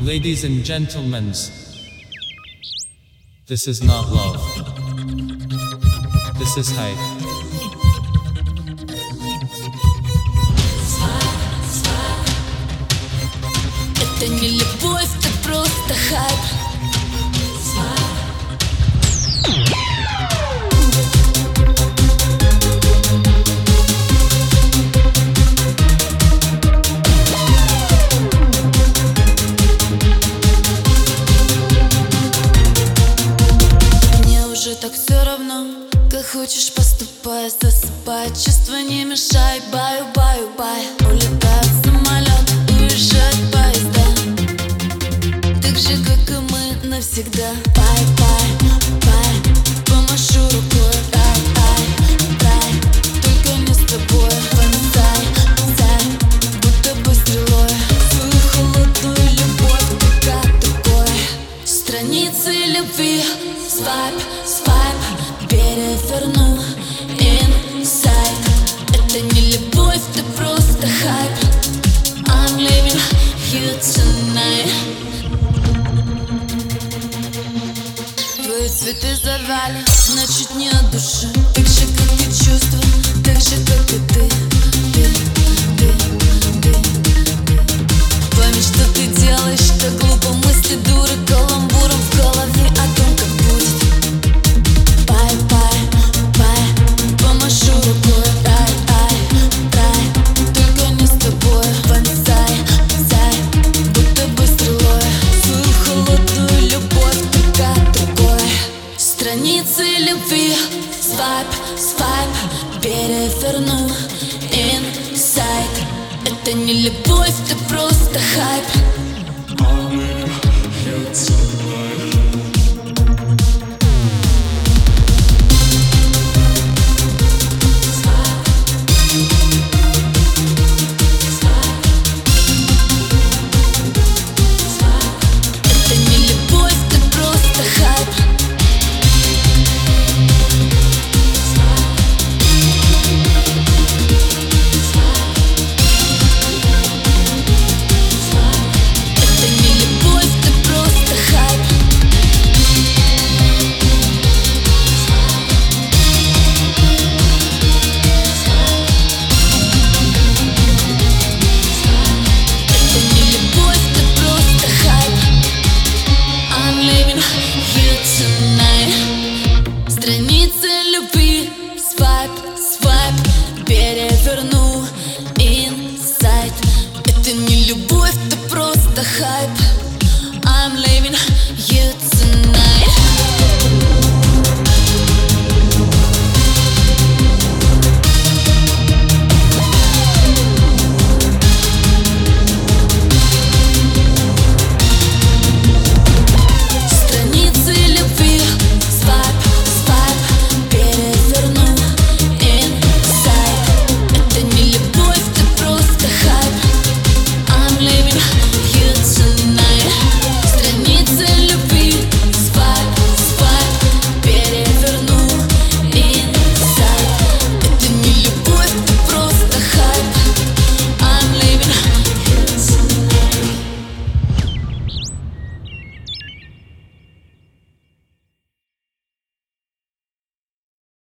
Ladies and gentlemen, this is not love. This is hype. Это не любовь, это просто хайп Все равно Как хочешь поступай, засыпай. Чувства не мешай, баю, баю, бай. Улетает самолет, уезжает поезда. Так же, как и мы навсегда. Bye, bye, bye Помашу рукой, рай, рай, рай Только не с тобой. Вонзай, зай Будто бы стрелой. Свою холодную любовь пока другой Страницы любви Свайп, свайп Переверну Инсайд Это не любовь, это просто хайп. I'm leaving you tonight. Твои цветы завали, значит не от души Так же, как и чувства, так же, как и ты, ты, верну инсайт. Это не любовь, это просто хайп. couldn't